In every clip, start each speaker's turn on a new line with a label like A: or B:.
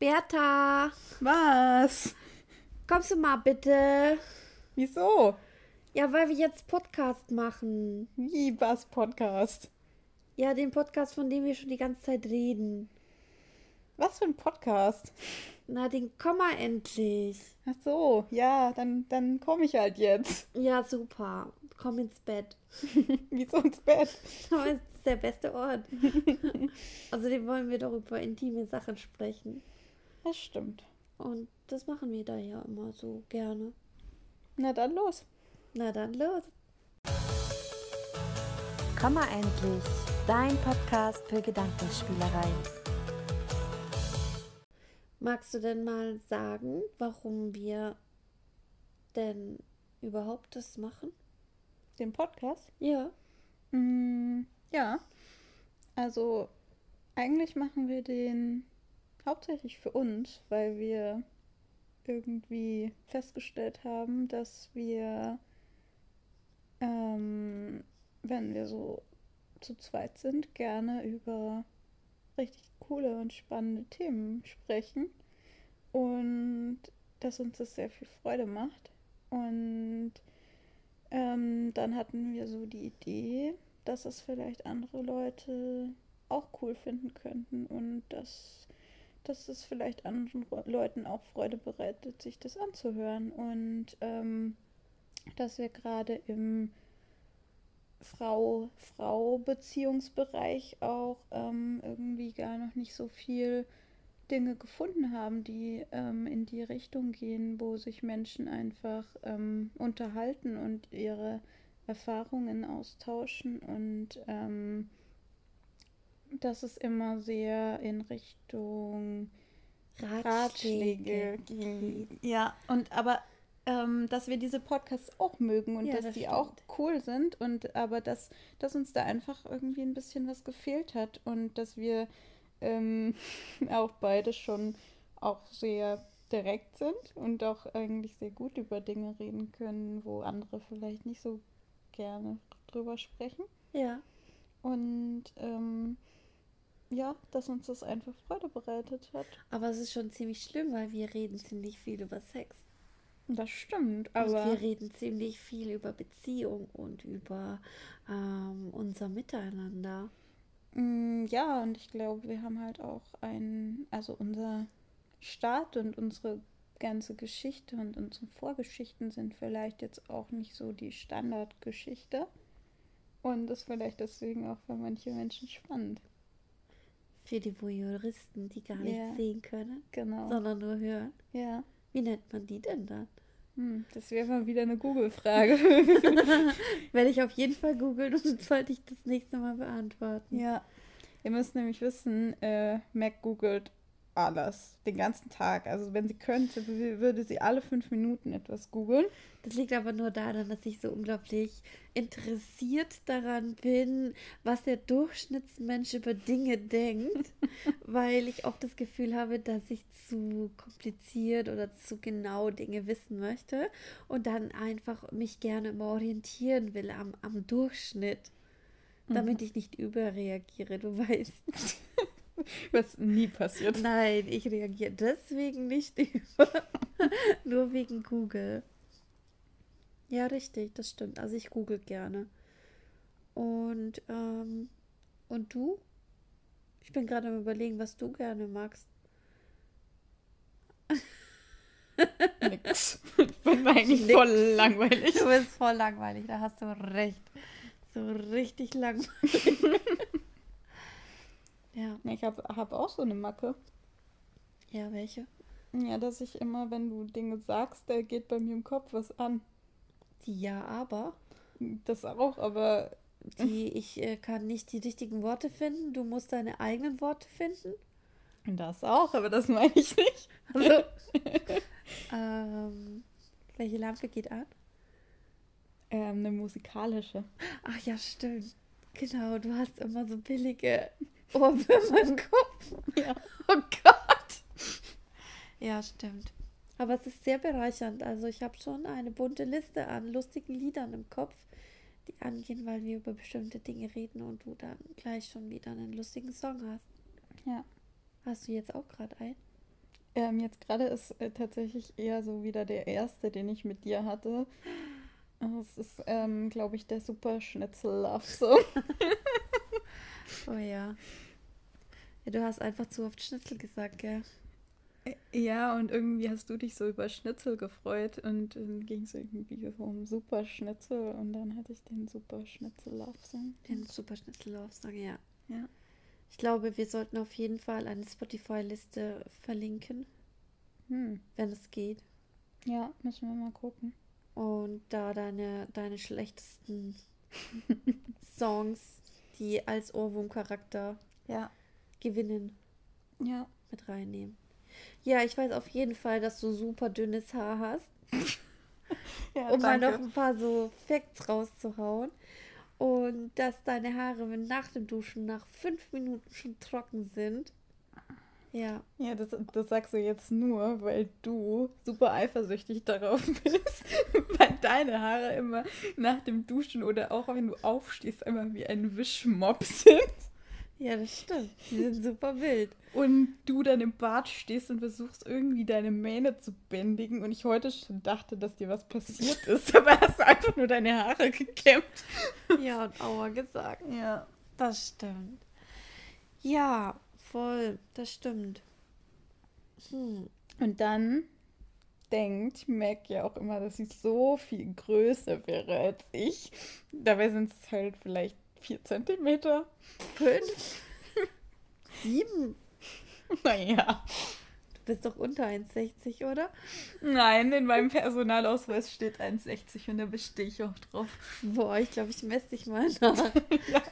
A: Bertha,
B: Was?
A: kommst du mal bitte?
B: Wieso?
A: Ja, weil wir jetzt Podcast machen.
B: Wie was Podcast?
A: Ja, den Podcast, von dem wir schon die ganze Zeit reden.
B: Was für ein Podcast?
A: Na, den komm mal endlich.
B: Ach so, ja, dann, dann komme ich halt jetzt.
A: Ja, super. Komm ins Bett.
B: Wieso ins Bett?
A: Aber es ist der beste Ort. Außerdem wollen wir doch über intime Sachen sprechen.
B: Das stimmt.
A: Und das machen wir da ja immer so gerne.
B: Na dann los.
A: Na dann los.
C: Komm mal endlich, dein Podcast für Gedankenspielerei.
A: Magst du denn mal sagen, warum wir denn überhaupt das machen?
B: Den Podcast?
A: Ja.
B: Mm, ja. Also, eigentlich machen wir den hauptsächlich für uns, weil wir irgendwie festgestellt haben, dass wir, ähm, wenn wir so zu zweit sind, gerne über richtig coole und spannende Themen sprechen und dass uns das sehr viel Freude macht. Und ähm, dann hatten wir so die Idee, dass es vielleicht andere Leute auch cool finden könnten und dass, dass es vielleicht anderen Leuten auch Freude bereitet, sich das anzuhören. Und ähm, dass wir gerade im Frau-Frau-Beziehungsbereich auch ähm, irgendwie gar noch nicht so viel Dinge gefunden haben, die ähm, in die Richtung gehen, wo sich Menschen einfach ähm, unterhalten und ihre Erfahrungen austauschen und ähm, dass es immer sehr in Richtung Ratschläge ging. Ja, und aber ähm, dass wir diese Podcasts auch mögen und
A: Ja,
B: dass
A: das
B: die auch
A: stimmt.
B: cool sind und aber dass, dass uns da einfach irgendwie ein bisschen was gefehlt hat und dass wir ähm, auch beide schon auch sehr direkt sind und auch eigentlich sehr gut über Dinge reden können, wo andere vielleicht nicht so gerne drüber sprechen.
A: Ja.
B: Und ja, dass uns das einfach Freude bereitet hat.
A: Aber es ist schon ziemlich schlimm, weil wir reden ziemlich viel über Sex.
B: Das stimmt,
A: Und
B: aber
A: wir reden ziemlich viel über Beziehung und über ähm, unser Miteinander.
B: Mm, Ja, und ich glaube, wir haben halt auch ein, also unser Start und unsere ganze Geschichte und unsere Vorgeschichten sind vielleicht jetzt auch nicht so die Standardgeschichte. Und das ist vielleicht deswegen auch für manche Menschen spannend.
A: Für die Voyeuristen, die gar nichts
B: Ja.
A: sehen können,
B: Genau.
A: sondern nur hören.
B: Ja.
A: Wie nennt man die denn dann?
B: Hm, das wäre mal wieder eine Google-Frage.
A: Werde ich auf jeden Fall googeln und sollte ich das nächste Mal beantworten.
B: ja. Ihr müsst nämlich wissen, äh, Mac googelt alles, den ganzen Tag. Also wenn sie könnte, würde sie alle fünf Minuten etwas googeln.
A: Das liegt aber nur daran, dass ich so unglaublich interessiert daran bin, was der Durchschnittsmensch über Dinge denkt, weil ich oft das Gefühl habe, dass ich zu kompliziert oder zu genau Dinge wissen möchte und dann einfach mich gerne immer orientieren will am, am Durchschnitt, damit ich nicht überreagiere, du weißt.
B: Was nie passiert.
A: Nein, ich reagiere deswegen nicht über, nur wegen Google. Ja, richtig, das stimmt. Also ich google gerne. Und, ähm, und du? Ich bin gerade am überlegen, was du gerne magst.
B: Nix. Ich bin eigentlich
A: Nix.
B: voll langweilig.
A: Du bist voll langweilig, da hast du recht. So richtig langweilig. ja,
B: Ich habe hab auch so eine Macke.
A: ja, welche?
B: Ja, dass ich immer, wenn du Dinge sagst, da geht bei mir im Kopf was an.
A: Die Ja, aber.
B: Das auch, aber
A: Die, ich äh, kann nicht die richtigen Worte finden. Du musst deine eigenen Worte finden.
B: das auch, aber das meine ich nicht.
A: Also, ähm, welche Lampe geht an?
B: Ähm, eine musikalische.
A: Ach ja, stimmt. Genau, du hast immer so billige Ohrwürmer im Kopf.
B: Ja.
A: Oh Gott. Ja, stimmt. Aber es ist sehr bereichernd. Also ich habe schon eine bunte Liste an lustigen Liedern im Kopf, die angehen, weil wir über bestimmte Dinge reden und du dann gleich schon wieder einen lustigen Song hast.
B: Ja.
A: Hast du jetzt auch gerade einen?
B: Ähm, jetzt gerade ist äh, tatsächlich eher so wieder der erste, den ich mit dir hatte. Es ist, ähm, glaube ich, der Super Schnitzel Love Song.
A: Oh ja. Ja, du hast einfach zu oft Schnitzel gesagt, gell?
B: Ja, und irgendwie hast du dich so über Schnitzel gefreut und dann ging es irgendwie so um Super Schnitzel und dann hatte ich den Super Schnitzel Love Song.
A: Den Super Schnitzel Love Song, ja.
B: Ja.
A: Ich glaube, wir sollten auf jeden Fall eine Spotify-Liste verlinken,
B: Hm.
A: wenn es geht.
B: Ja, müssen wir mal gucken.
A: Und da deine, deine schlechtesten Songs, die als Ohrwurm-Charakter
B: Ja.
A: gewinnen,
B: Ja.
A: mit reinnehmen. Ja, ich weiß auf jeden Fall, dass du super dünnes Haar hast.
B: ja
A: um mal noch ein paar so Facts rauszuhauen. Und dass deine Haare, nach dem Duschen nach fünf Minuten schon trocken sind. Ja,
B: Ja, das, das sagst du jetzt nur, weil du super eifersüchtig darauf bist, weil deine Haare immer nach dem Duschen oder auch wenn du aufstehst, immer wie ein Wischmopp sind.
A: ja, das stimmt. Die sind super wild.
B: Und du dann im Bad stehst und versuchst irgendwie deine Mähne zu bändigen und ich heute schon dachte, dass dir was passiert ist, aber hast du einfach nur deine Haare gekämmt.
A: Ja, und Aua gesagt.
B: Ja.
A: Das stimmt. Ja, voll. Das stimmt. Hm.
B: Und dann denkt Mac ja auch immer, dass sie so viel größer wäre als ich. Dabei sind es halt vielleicht vier Zentimeter.
A: Fünf? Sieben?
B: Naja.
A: Du bist doch unter 1,60, oder?
B: Nein, in meinem Personalausweis steht 1,60 und da bestehe ich auch drauf.
A: Boah, ich glaube, ich messe dich mal nach.
B: Ja.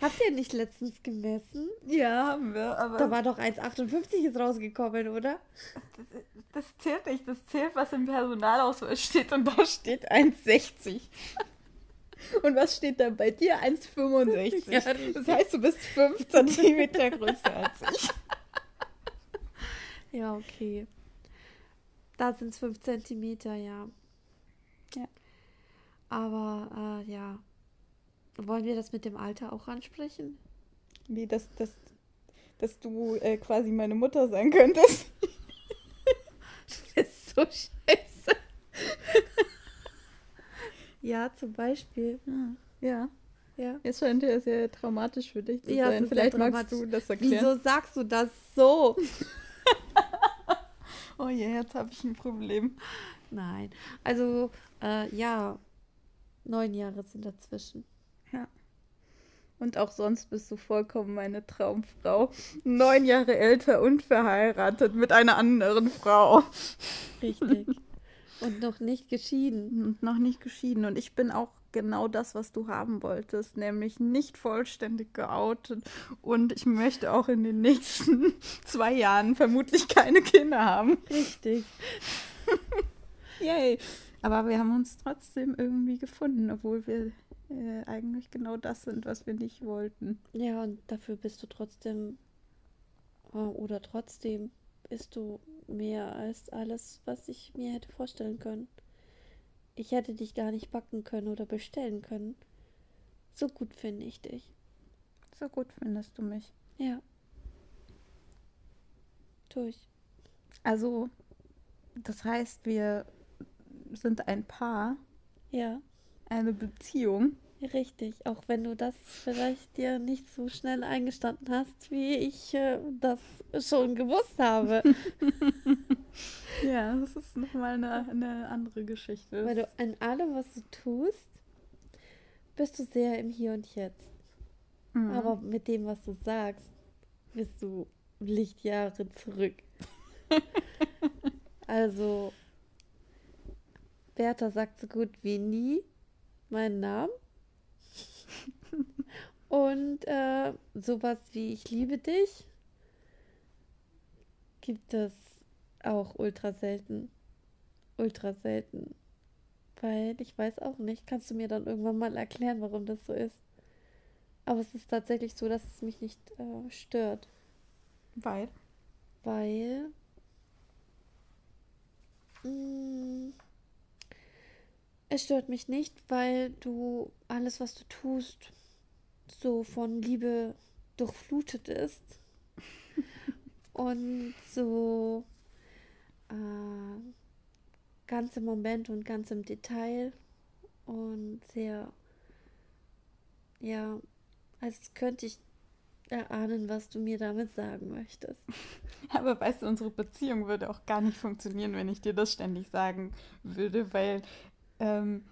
A: Habt ihr nicht letztens gemessen?
B: Ja, haben wir, aber
A: Da war doch 1,58 ist rausgekommen, oder?
B: das, das zählt nicht. Das zählt, was im Personalausweis steht und da steht 1,60. Und was steht da bei dir? 1,65.
A: Ja,
B: das heißt, du bist 5 Zentimeter größer als ich.
A: Ja, okay. Da sind es 5 Zentimeter, ja.
B: Ja.
A: Aber, äh, ja. Wollen wir das mit dem Alter auch ansprechen?
B: Wie, dass, dass, dass du äh, quasi meine Mutter sein könntest.
A: Du bist so scheiße. ja, zum Beispiel.
B: Ja.
A: Ja.
B: Es scheint ja sehr traumatisch für dich zu
A: Ja,
B: sein. Vielleicht magst du das erklären.
A: Wieso sagst du das so?
B: Oh je, jetzt habe ich ein Problem.
A: Nein. Also, äh, ja. Neun Jahre sind dazwischen.
B: Und auch sonst bist du vollkommen meine Traumfrau. Neun Jahre älter und verheiratet mit einer anderen Frau.
A: Richtig. Und noch nicht geschieden.
B: Und noch nicht geschieden. Und ich bin auch genau das, was du haben wolltest, nämlich nicht vollständig geoutet. Und ich möchte auch in den nächsten zwei Jahren vermutlich keine Kinder haben.
A: Richtig.
B: Yay! Aber wir haben uns trotzdem irgendwie gefunden, obwohl wir äh, eigentlich genau das sind, was wir nicht wollten.
A: Ja, und dafür bist du trotzdem, äh, oder trotzdem bist du mehr als alles, was ich mir hätte vorstellen können. Ich hätte dich gar nicht backen können oder bestellen können. So gut finde ich dich.
B: So gut findest du mich.
A: Ja. Tu ich.
B: Also, das heißt, wir sind ein Paar,
A: Ja,
B: eine Beziehung.
A: Richtig. Auch wenn du das vielleicht dir nicht so schnell eingestanden hast, wie ich äh, das schon gewusst habe.
B: Ja, das ist nochmal eine, eine andere Geschichte.
A: Weil du in allem, was du tust, bist du sehr im Hier und Jetzt.
B: Mhm.
A: Aber mit dem, was du sagst, bist du Lichtjahre zurück. also, Bertha sagt so gut wie nie meinen Namen. Und äh, sowas wie ich liebe dich gibt es auch ultra selten. Ultra selten. Weil ich weiß auch nicht. Kannst du mir dann irgendwann mal erklären, warum das so ist? Aber es ist tatsächlich so, dass es mich nicht äh, stört.
B: Weil?
A: Weil. Mm, es stört mich nicht, weil du alles, was du tust, so von Liebe durchflutet ist. und so äh, ganz im Moment und ganz im Detail und sehr, ja, als könnte ich erahnen, was du mir damit sagen möchtest.
B: Aber weißt du, unsere Beziehung würde auch gar nicht funktionieren, wenn ich dir das ständig sagen würde, weil ähm,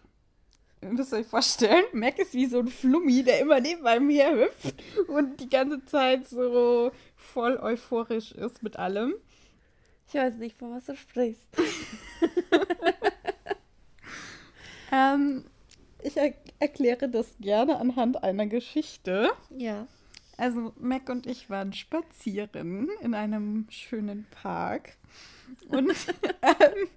B: ihr müsst euch vorstellen, Mac ist wie so ein Flummi, der immer neben einem herhüpft und die ganze Zeit so voll euphorisch ist mit allem.
A: Ich weiß nicht, von was du sprichst.
B: ähm, ich er erkläre das gerne anhand einer Geschichte.
A: Ja.
B: Also Mac und ich waren spazieren in einem schönen Park und ähm,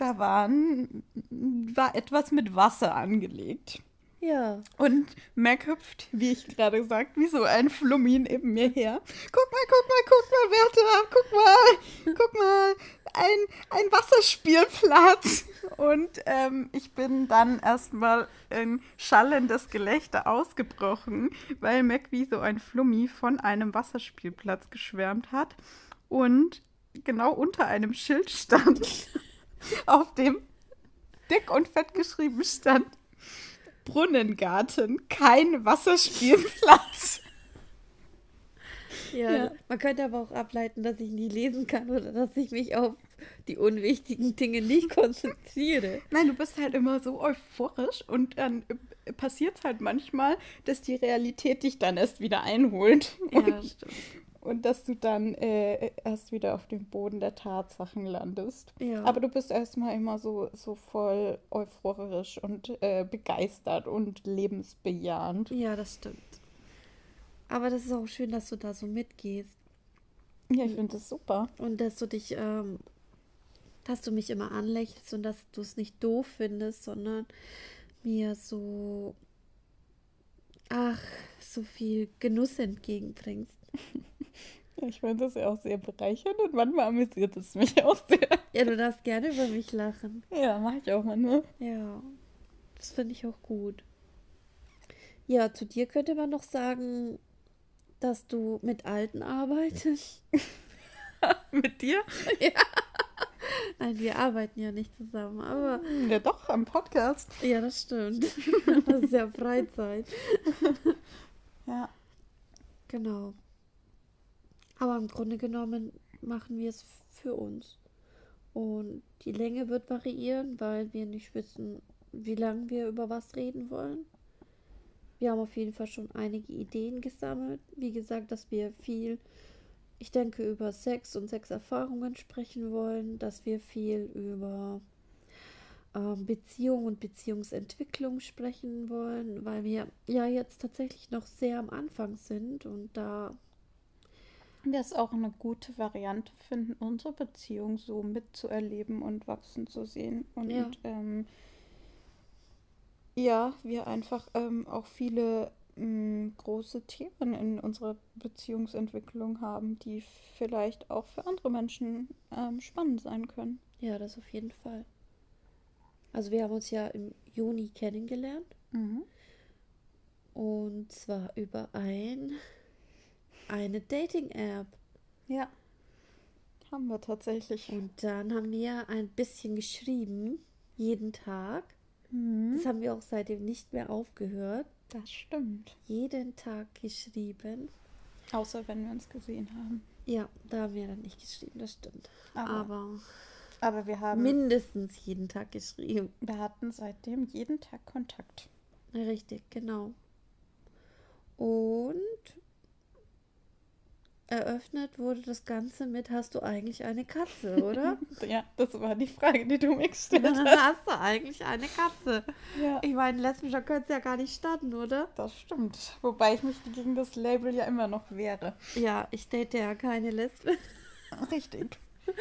B: da waren, war etwas mit Wasser angelegt.
A: Ja.
B: Und Mac hüpft, wie ich gerade gesagt, wie so ein Flummi neben mir her. Guck mal, guck mal, guck mal, Bertha, guck mal, guck mal, ein, ein Wasserspielplatz. Und ähm, ich bin dann erstmal in schallendes Gelächter ausgebrochen, weil Mac wie so ein Flummi von einem Wasserspielplatz geschwärmt hat und genau unter einem Schild stand, auf dem dick und fett geschrieben stand, Brunnengarten, kein Wasserspielplatz.
A: Ja,
B: Ja.
A: man könnte aber auch ableiten, dass ich nie lesen kann oder dass ich mich auf die unwichtigen Dinge nicht konzentriere.
B: Nein, du bist halt immer so euphorisch und dann passiert es halt manchmal, dass die Realität dich dann erst wieder einholt.
A: Ja,
B: Und,
A: stimmt.
B: Und dass du dann äh, erst wieder auf dem Boden der Tatsachen landest.
A: Ja.
B: Aber du bist erstmal immer so, so voll euphorisch und äh, begeistert und lebensbejahend.
A: Ja, das stimmt. Aber das ist auch schön, dass du da so mitgehst
B: Ja, ich finde das super.
A: und dass du dich, ähm, dass du mich immer anlächelst und dass du es nicht doof findest, sondern mir so, ach, so viel Genuss entgegenbringst.
B: Ja, Ich finde das ja auch sehr bereichernd und manchmal amüsiert es mich auch sehr.
A: Ja, du darfst gerne über mich lachen.
B: Ja, mache ich auch manchmal.
A: Ja, das finde ich auch gut. Ja, zu dir könnte man noch sagen, dass du mit Alten arbeitest.
B: Mit dir?
A: Nein, wir arbeiten ja nicht zusammen, aber
B: Ja, doch, am Podcast.
A: ja, das stimmt. Das ist ja Freizeit.
B: Ja.
A: Genau. Aber im Grunde genommen machen wir es für uns. Und die Länge wird variieren, weil wir nicht wissen, wie lange wir über was reden wollen. Wir haben auf jeden Fall schon einige Ideen gesammelt. Wie gesagt, dass wir viel, ich denke, über Sex und Sexerfahrungen sprechen wollen, dass wir viel über ähm, Beziehung und Beziehungsentwicklung sprechen wollen, weil wir ja jetzt tatsächlich noch sehr am Anfang sind und da
B: Wir es auch eine gute Variante finden, unsere Beziehung so mitzuerleben und wachsen zu sehen. Und
A: Ja.
B: ähm, ja, wir einfach ähm, auch viele ähm, große Themen in unserer Beziehungsentwicklung haben, die vielleicht auch für andere Menschen ähm, spannend sein können.
A: Ja, das auf jeden Fall. Also wir haben uns ja im Juni kennengelernt und zwar über ein eine Dating-App.
B: Ja. Haben wir tatsächlich.
A: Und dann haben wir ein bisschen geschrieben, jeden Tag.
B: Mhm.
A: Das haben wir auch seitdem nicht mehr aufgehört.
B: Das stimmt.
A: Jeden Tag geschrieben.
B: Außer wenn wir uns gesehen haben.
A: Ja, da haben wir dann nicht geschrieben, das stimmt.
B: Aber,
A: Aber
B: aber wir haben.
A: mindestens jeden Tag geschrieben.
B: wir hatten seitdem jeden Tag Kontakt.
A: Richtig, genau. Und eröffnet wurde das Ganze mit, hast du eigentlich eine Katze, oder?
B: Ja, das war die Frage, die du mir gestellt hast.
A: hast du eigentlich eine Katze?
B: Ja,
A: Ich meine, lesbischer könnte es ja gar nicht starten, oder?
B: das stimmt. Wobei ich mich gegen das Label ja immer noch wehre.
A: Ja, ich date ja keine Lesbe.
B: Richtig.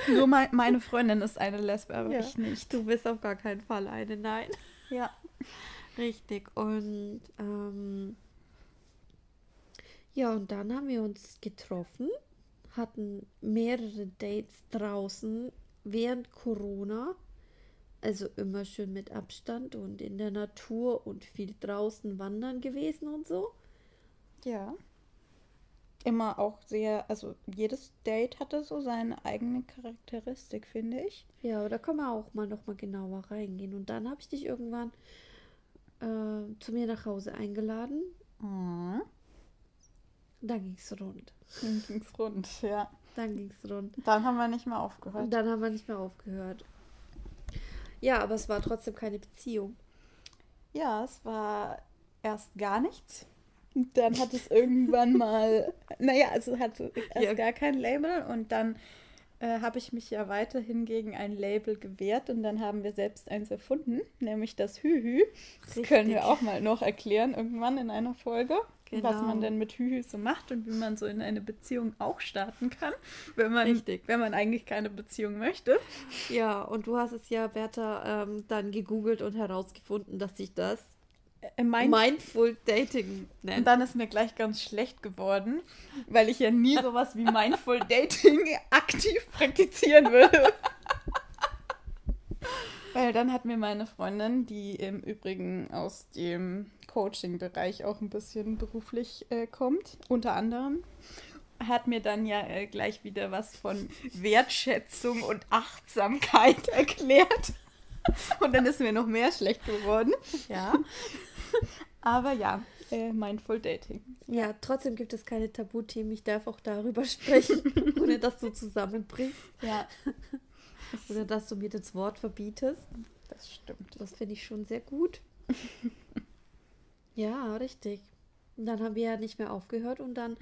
B: Nur mein, meine Freundin ist eine Lesbe, aber
A: Ja.
B: ich nicht.
A: Du bist auf gar keinen Fall eine, nein.
B: Ja.
A: Richtig. Und ähm, ja, und dann haben wir uns getroffen, hatten mehrere Dates draußen während Corona. Also immer schön mit Abstand und in der Natur und viel draußen wandern gewesen und so.
B: Ja. immer auch sehr, also jedes Date hatte so seine eigene Charakteristik, finde ich.
A: Ja, aber da können wir auch mal noch mal genauer reingehen. Und dann habe ich dich irgendwann äh, zu mir nach Hause eingeladen.
B: Mhm.
A: Dann ging es rund.
B: Dann ging's rund, ja.
A: Dann ging es rund.
B: Dann haben wir nicht mehr
A: Und
B: aufgehört.
A: dann haben wir nicht mehr aufgehört. Ja, aber es war trotzdem keine Beziehung.
B: Ja, es war erst gar nichts. Und dann hat es irgendwann mal, naja, also es hatte erst
A: Ja.
B: gar kein Label und dann äh, habe ich mich ja weiterhin gegen ein Label gewehrt und dann haben wir selbst eins erfunden, nämlich das Hühü. Das
A: Richtig.
B: können wir auch mal noch erklären irgendwann in einer Folge, was
A: Genau.
B: man denn mit Hühü so macht und wie man so in eine Beziehung auch starten kann, wenn man,
A: Richtig.
B: wenn man eigentlich keine Beziehung möchte.
A: Ja, und du hast es ja, Bertha, ähm, dann gegoogelt und herausgefunden, dass sich das
B: Äh, Mein
A: Mindful Dating
B: Und
A: nennt.
B: dann ist mir gleich ganz schlecht geworden, weil ich ja nie sowas wie Mindful Dating aktiv praktizieren würde. Weil dann hat mir meine Freundin, die im Übrigen aus dem Coaching-Bereich auch ein bisschen beruflich äh, kommt, unter anderem, hat mir dann ja äh, gleich wieder was von Wertschätzung und Achtsamkeit erklärt. Und dann ist mir noch mehr schlecht geworden.
A: Ja.
B: Aber ja, äh, Mindful Dating.
A: Ja, trotzdem gibt es keine Tabuthemen. Ich darf auch darüber sprechen, ohne dass du zusammenbrichst
B: Ja,
A: oder dass du mir das Wort verbietest.
B: das stimmt.
A: Das finde ich schon sehr gut. ja, richtig. Und dann haben wir ja nicht mehr aufgehört und dann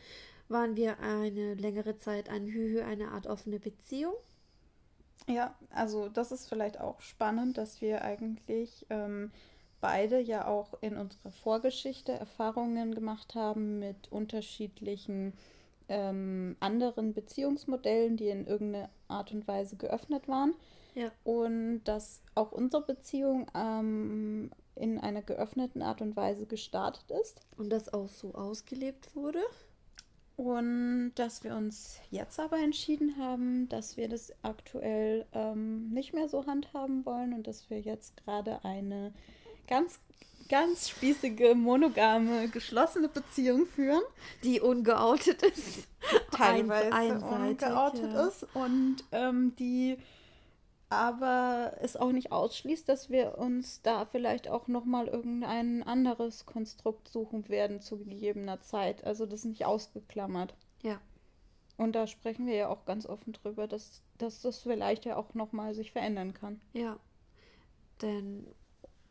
A: waren wir eine längere Zeit ein Hühü, eine Art offene Beziehung.
B: Ja, also das ist vielleicht auch spannend, dass wir eigentlich ähm, beide ja auch in unserer Vorgeschichte Erfahrungen gemacht haben mit unterschiedlichen ähm, anderen Beziehungsmodellen, die in irgendeiner Art und Weise geöffnet waren.
A: Ja.
B: Und dass auch unsere Beziehung ähm, in einer geöffneten Art und Weise gestartet ist.
A: Und das auch so ausgelebt wurde.
B: Und dass wir uns jetzt aber entschieden haben, dass wir das aktuell ähm, nicht mehr so handhaben wollen und dass wir jetzt gerade eine ganz, ganz spießige, monogame, geschlossene Beziehung führen.
A: Die ungeoutet ist.
B: Teilweise
A: Eins-
B: ungeoutet
A: ja.
B: ist und ähm, die aber es auch nicht ausschließt, dass wir uns da vielleicht auch nochmal irgendein anderes Konstrukt suchen werden zu gegebener Zeit. Also das ist nicht ausgeklammert.
A: Ja.
B: Und da sprechen wir ja auch ganz offen drüber, dass, dass das vielleicht ja auch nochmal sich verändern kann.
A: Ja, denn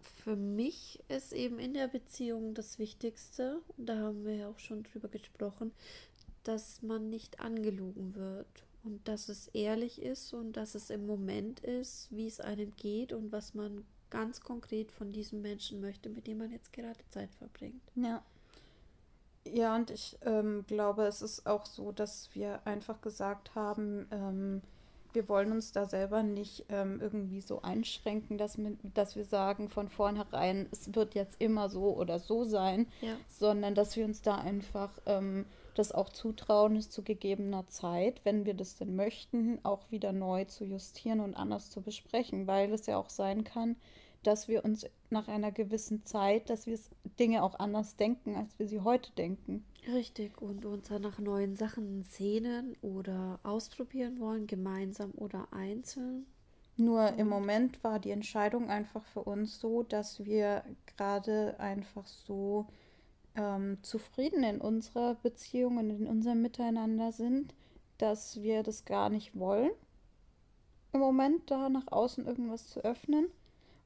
A: für mich ist eben in der Beziehung das Wichtigste, und da haben wir ja auch schon drüber gesprochen, dass man nicht angelogen wird und dass es ehrlich ist und dass es im Moment ist, wie es einem geht und was man ganz konkret von diesem Menschen möchte, mit dem man jetzt gerade Zeit verbringt.
B: Ja. Ja, und ich ähm, glaube, es ist auch so, dass wir einfach gesagt haben, ähm, wir wollen uns da selber nicht ähm, irgendwie so einschränken, dass, wir- dass wir sagen von vornherein, es wird jetzt immer so oder so sein,
A: Ja.
B: sondern dass wir uns da einfach ähm, das auch zutrauen, es zu gegebener Zeit, wenn wir das denn möchten, auch wieder neu zu justieren und anders zu besprechen, weil es ja auch sein kann, dass wir uns nach einer gewissen Zeit, dass wir Dinge auch anders denken, als wir sie heute denken.
A: Richtig, und uns dann nach neuen Sachen sehnen oder ausprobieren wollen, gemeinsam oder einzeln.
B: Nur im Moment war die Entscheidung einfach für uns so, dass wir gerade einfach so ähm, zufrieden in unserer Beziehung und in unserem Miteinander sind, dass wir das gar nicht wollen, im Moment da nach außen irgendwas zu öffnen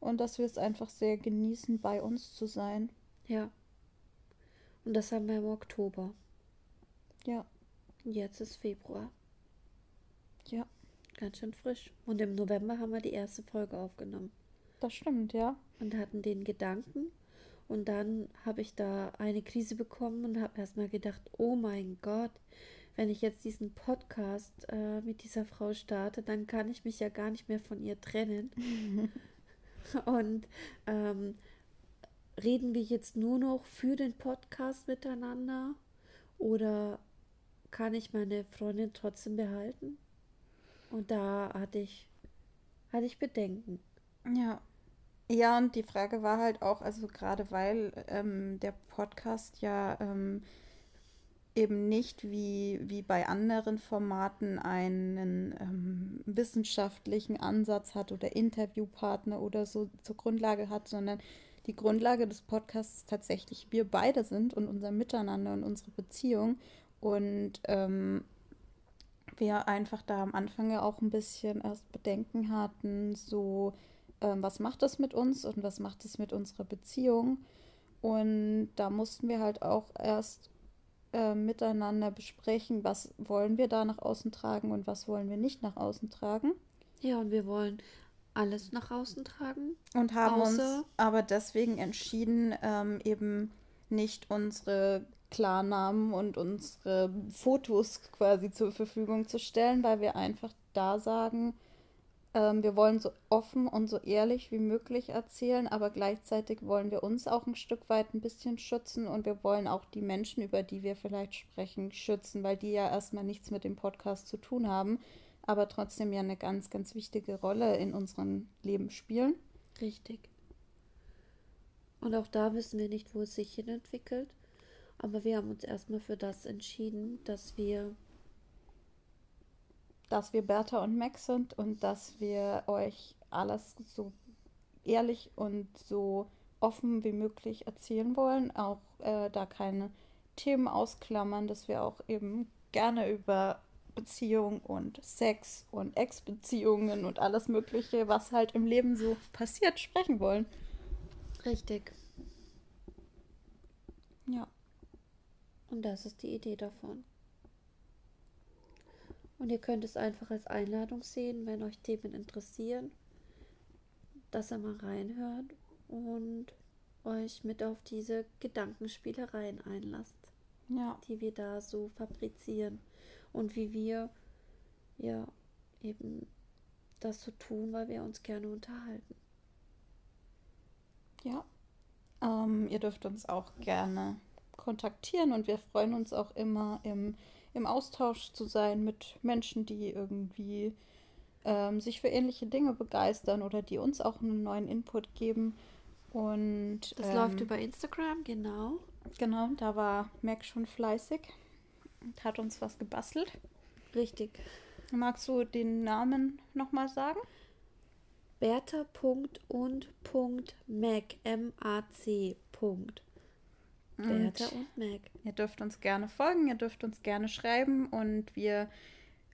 B: und dass wir es einfach sehr genießen, bei uns zu sein.
A: Ja. Und das haben wir im Oktober.
B: Ja,
A: Jetzt ist Februar.
B: ja,
A: Ganz schön frisch. Und im November haben wir die erste Folge aufgenommen
B: das stimmt, ja.
A: und hatten den Gedanken. Und dann habe ich da eine Krise bekommen und habe erstmal gedacht, oh mein Gott, wenn ich jetzt diesen Podcast äh, mit dieser Frau starte, dann kann ich mich ja gar nicht mehr von ihr trennen. Und ähm, reden wir jetzt nur noch für den Podcast miteinander oder kann ich meine Freundin trotzdem behalten? Und da hatte ich, hatte ich Bedenken.
B: Ja. Ja, und die Frage war halt auch, also gerade weil ähm, der Podcast ja ähm, eben nicht wie, wie bei anderen Formaten einen ähm, wissenschaftlichen Ansatz hat oder Interviewpartner oder so zur Grundlage hat, sondern die Grundlage des Podcasts tatsächlich wir beide sind und unser Miteinander und unsere Beziehung. Und ähm, wir einfach da am Anfang ja auch ein bisschen erst Bedenken hatten, so ähm, was macht das mit uns und was macht es mit unserer Beziehung. Und da mussten wir halt auch erst äh, miteinander besprechen, was wollen wir da nach außen tragen und was wollen wir nicht nach außen tragen.
A: Ja, und wir wollen alles nach außen tragen.
B: Und haben uns aber deswegen entschieden, ähm, eben nicht unsere Klarnamen und unsere Fotos quasi zur Verfügung zu stellen, weil wir einfach da sagen, ähm, wir wollen so offen und so ehrlich wie möglich erzählen, aber gleichzeitig wollen wir uns auch ein Stück weit ein bisschen schützen und wir wollen auch die Menschen, über die wir vielleicht sprechen, schützen, weil die ja erstmal nichts mit dem Podcast zu tun haben, aber trotzdem ja eine ganz, ganz wichtige Rolle in unserem Leben spielen.
A: Richtig. Und auch da wissen wir nicht, wo es sich hin entwickelt. Aber wir haben uns erstmal für das entschieden, dass wir
B: dass wir Bertha und Max sind und dass wir euch alles so ehrlich und so offen wie möglich erzählen wollen, auch äh, da keine Themen ausklammern, dass wir auch eben gerne über Beziehung und Sex und Ex-Beziehungen und alles Mögliche, was halt im Leben so passiert, sprechen wollen.
A: Richtig.
B: Ja.
A: Und das ist die Idee davon. Und ihr könnt es einfach als Einladung sehen, wenn euch Themen interessieren, dass ihr mal reinhört und euch mit auf diese Gedankenspielereien einlasst,
B: ja.
A: die wir da so fabrizieren und wie wir ja eben das so tun, weil wir uns gerne unterhalten.
B: Ja, ähm, ihr dürft uns auch gerne kontaktieren und wir freuen uns auch immer im im Austausch zu sein mit Menschen, die irgendwie ähm, sich für ähnliche Dinge begeistern oder die uns auch einen neuen Input geben. Und
A: das ähm, läuft über Instagram, genau.
B: Genau, da war Mac schon fleißig hat uns was gebastelt.
A: Richtig.
B: Magst du den Namen nochmal sagen?
A: Bertha.und.mac, M-A-C. Bertha und Mac.
B: Ihr dürft uns gerne folgen, ihr dürft uns gerne schreiben und wir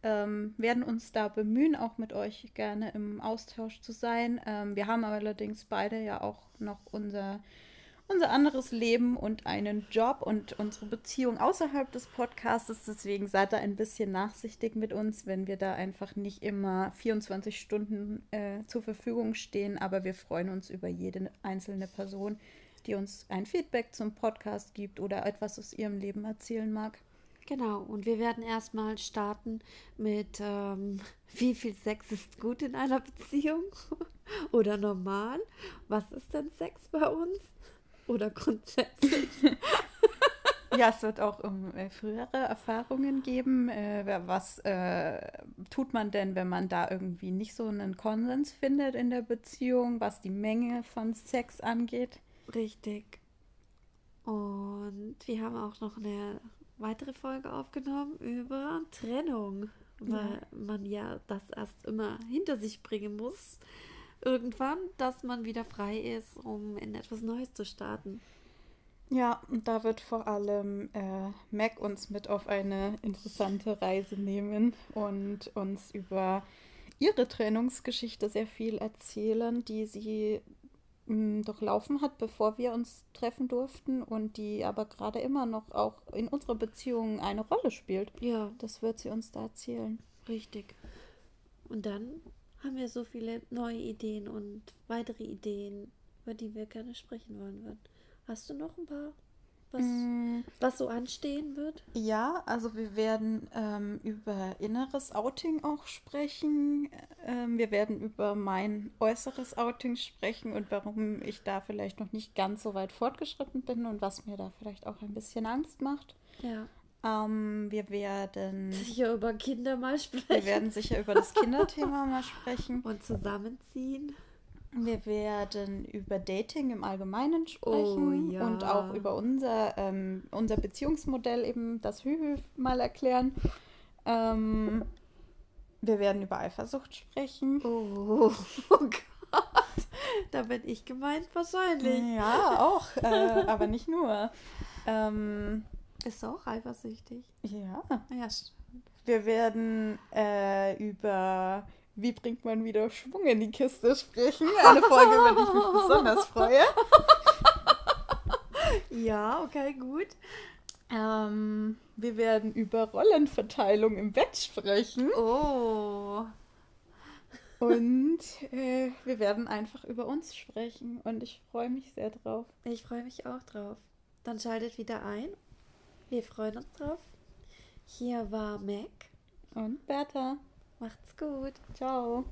B: ähm, werden uns da bemühen, auch mit euch gerne im Austausch zu sein. Ähm, wir haben allerdings beide ja auch noch unser, unser anderes Leben und einen Job und unsere Beziehung außerhalb des Podcasts. Deswegen seid da ein bisschen nachsichtig mit uns, wenn wir da einfach nicht immer 24 Stunden äh, zur Verfügung stehen. Aber wir freuen uns über jede einzelne Person, die uns ein Feedback zum Podcast gibt oder etwas aus ihrem Leben erzählen mag.
A: Genau, und wir werden erstmal starten mit, ähm, wie viel Sex ist gut in einer Beziehung oder normal? Was ist denn Sex bei uns? Oder grundsätzlich?
B: ja, es wird auch um äh, frühere Erfahrungen geben. Äh, was äh, tut man denn, wenn man da irgendwie nicht so einen Konsens findet in der Beziehung, was die Menge von Sex angeht?
A: Richtig. Und wir haben auch noch eine weitere Folge aufgenommen über Trennung, weil ja. man ja das erst immer hinter sich bringen muss. Irgendwann, dass man wieder frei ist, um in etwas Neues zu starten.
B: Ja, und da wird vor allem äh, Mac uns mit auf eine interessante Reise nehmen und uns über ihre Trennungsgeschichte sehr viel erzählen, die sie durchlaufen hat, bevor wir uns treffen durften und die aber gerade immer noch auch in unserer Beziehung eine Rolle spielt.
A: Ja.
B: Das wird sie uns da erzählen.
A: Richtig. Und dann haben wir so viele neue Ideen und weitere Ideen, über die wir gerne sprechen wollen würden. Hast du noch ein paar was, mm. was so anstehen wird?
B: Ja, also wir werden ähm, über inneres Outing auch sprechen. Ähm, wir werden über mein äußeres Outing sprechen und warum ich da vielleicht noch nicht ganz so weit fortgeschritten bin und was mir da vielleicht auch ein bisschen Angst macht.
A: Ja.
B: Ähm, wir werden
A: sicher über Kinder mal sprechen.
B: Wir werden sicher über das Kinderthema mal sprechen.
A: Und zusammenziehen.
B: Wir werden über Dating im Allgemeinen sprechen
A: Oh, ja.
B: und auch über unser, ähm, unser Beziehungsmodell, eben das Hühü mal erklären. Ähm, wir werden über Eifersucht sprechen.
A: Oh, oh Gott. Da bin ich gemeint wahrscheinlich.
B: Ja, auch, äh, aber nicht nur. Ähm,
A: Ist auch eifersüchtig.
B: ja,
A: Ja,
B: wir werden äh, über wie bringt man wieder Schwung in die Kiste sprechen. Eine Folge, die ich mich besonders freue.
A: Ja, okay, gut.
B: Ähm, wir werden über Rollenverteilung im Bett sprechen.
A: Oh.
B: Und äh, wir werden einfach über uns sprechen. Und ich freue mich sehr drauf.
A: Ich freue mich auch drauf. Dann schaltet wieder ein. Wir freuen uns drauf. Hier war Mac.
B: Und Bertha,
A: Macht's gut.
B: ciao.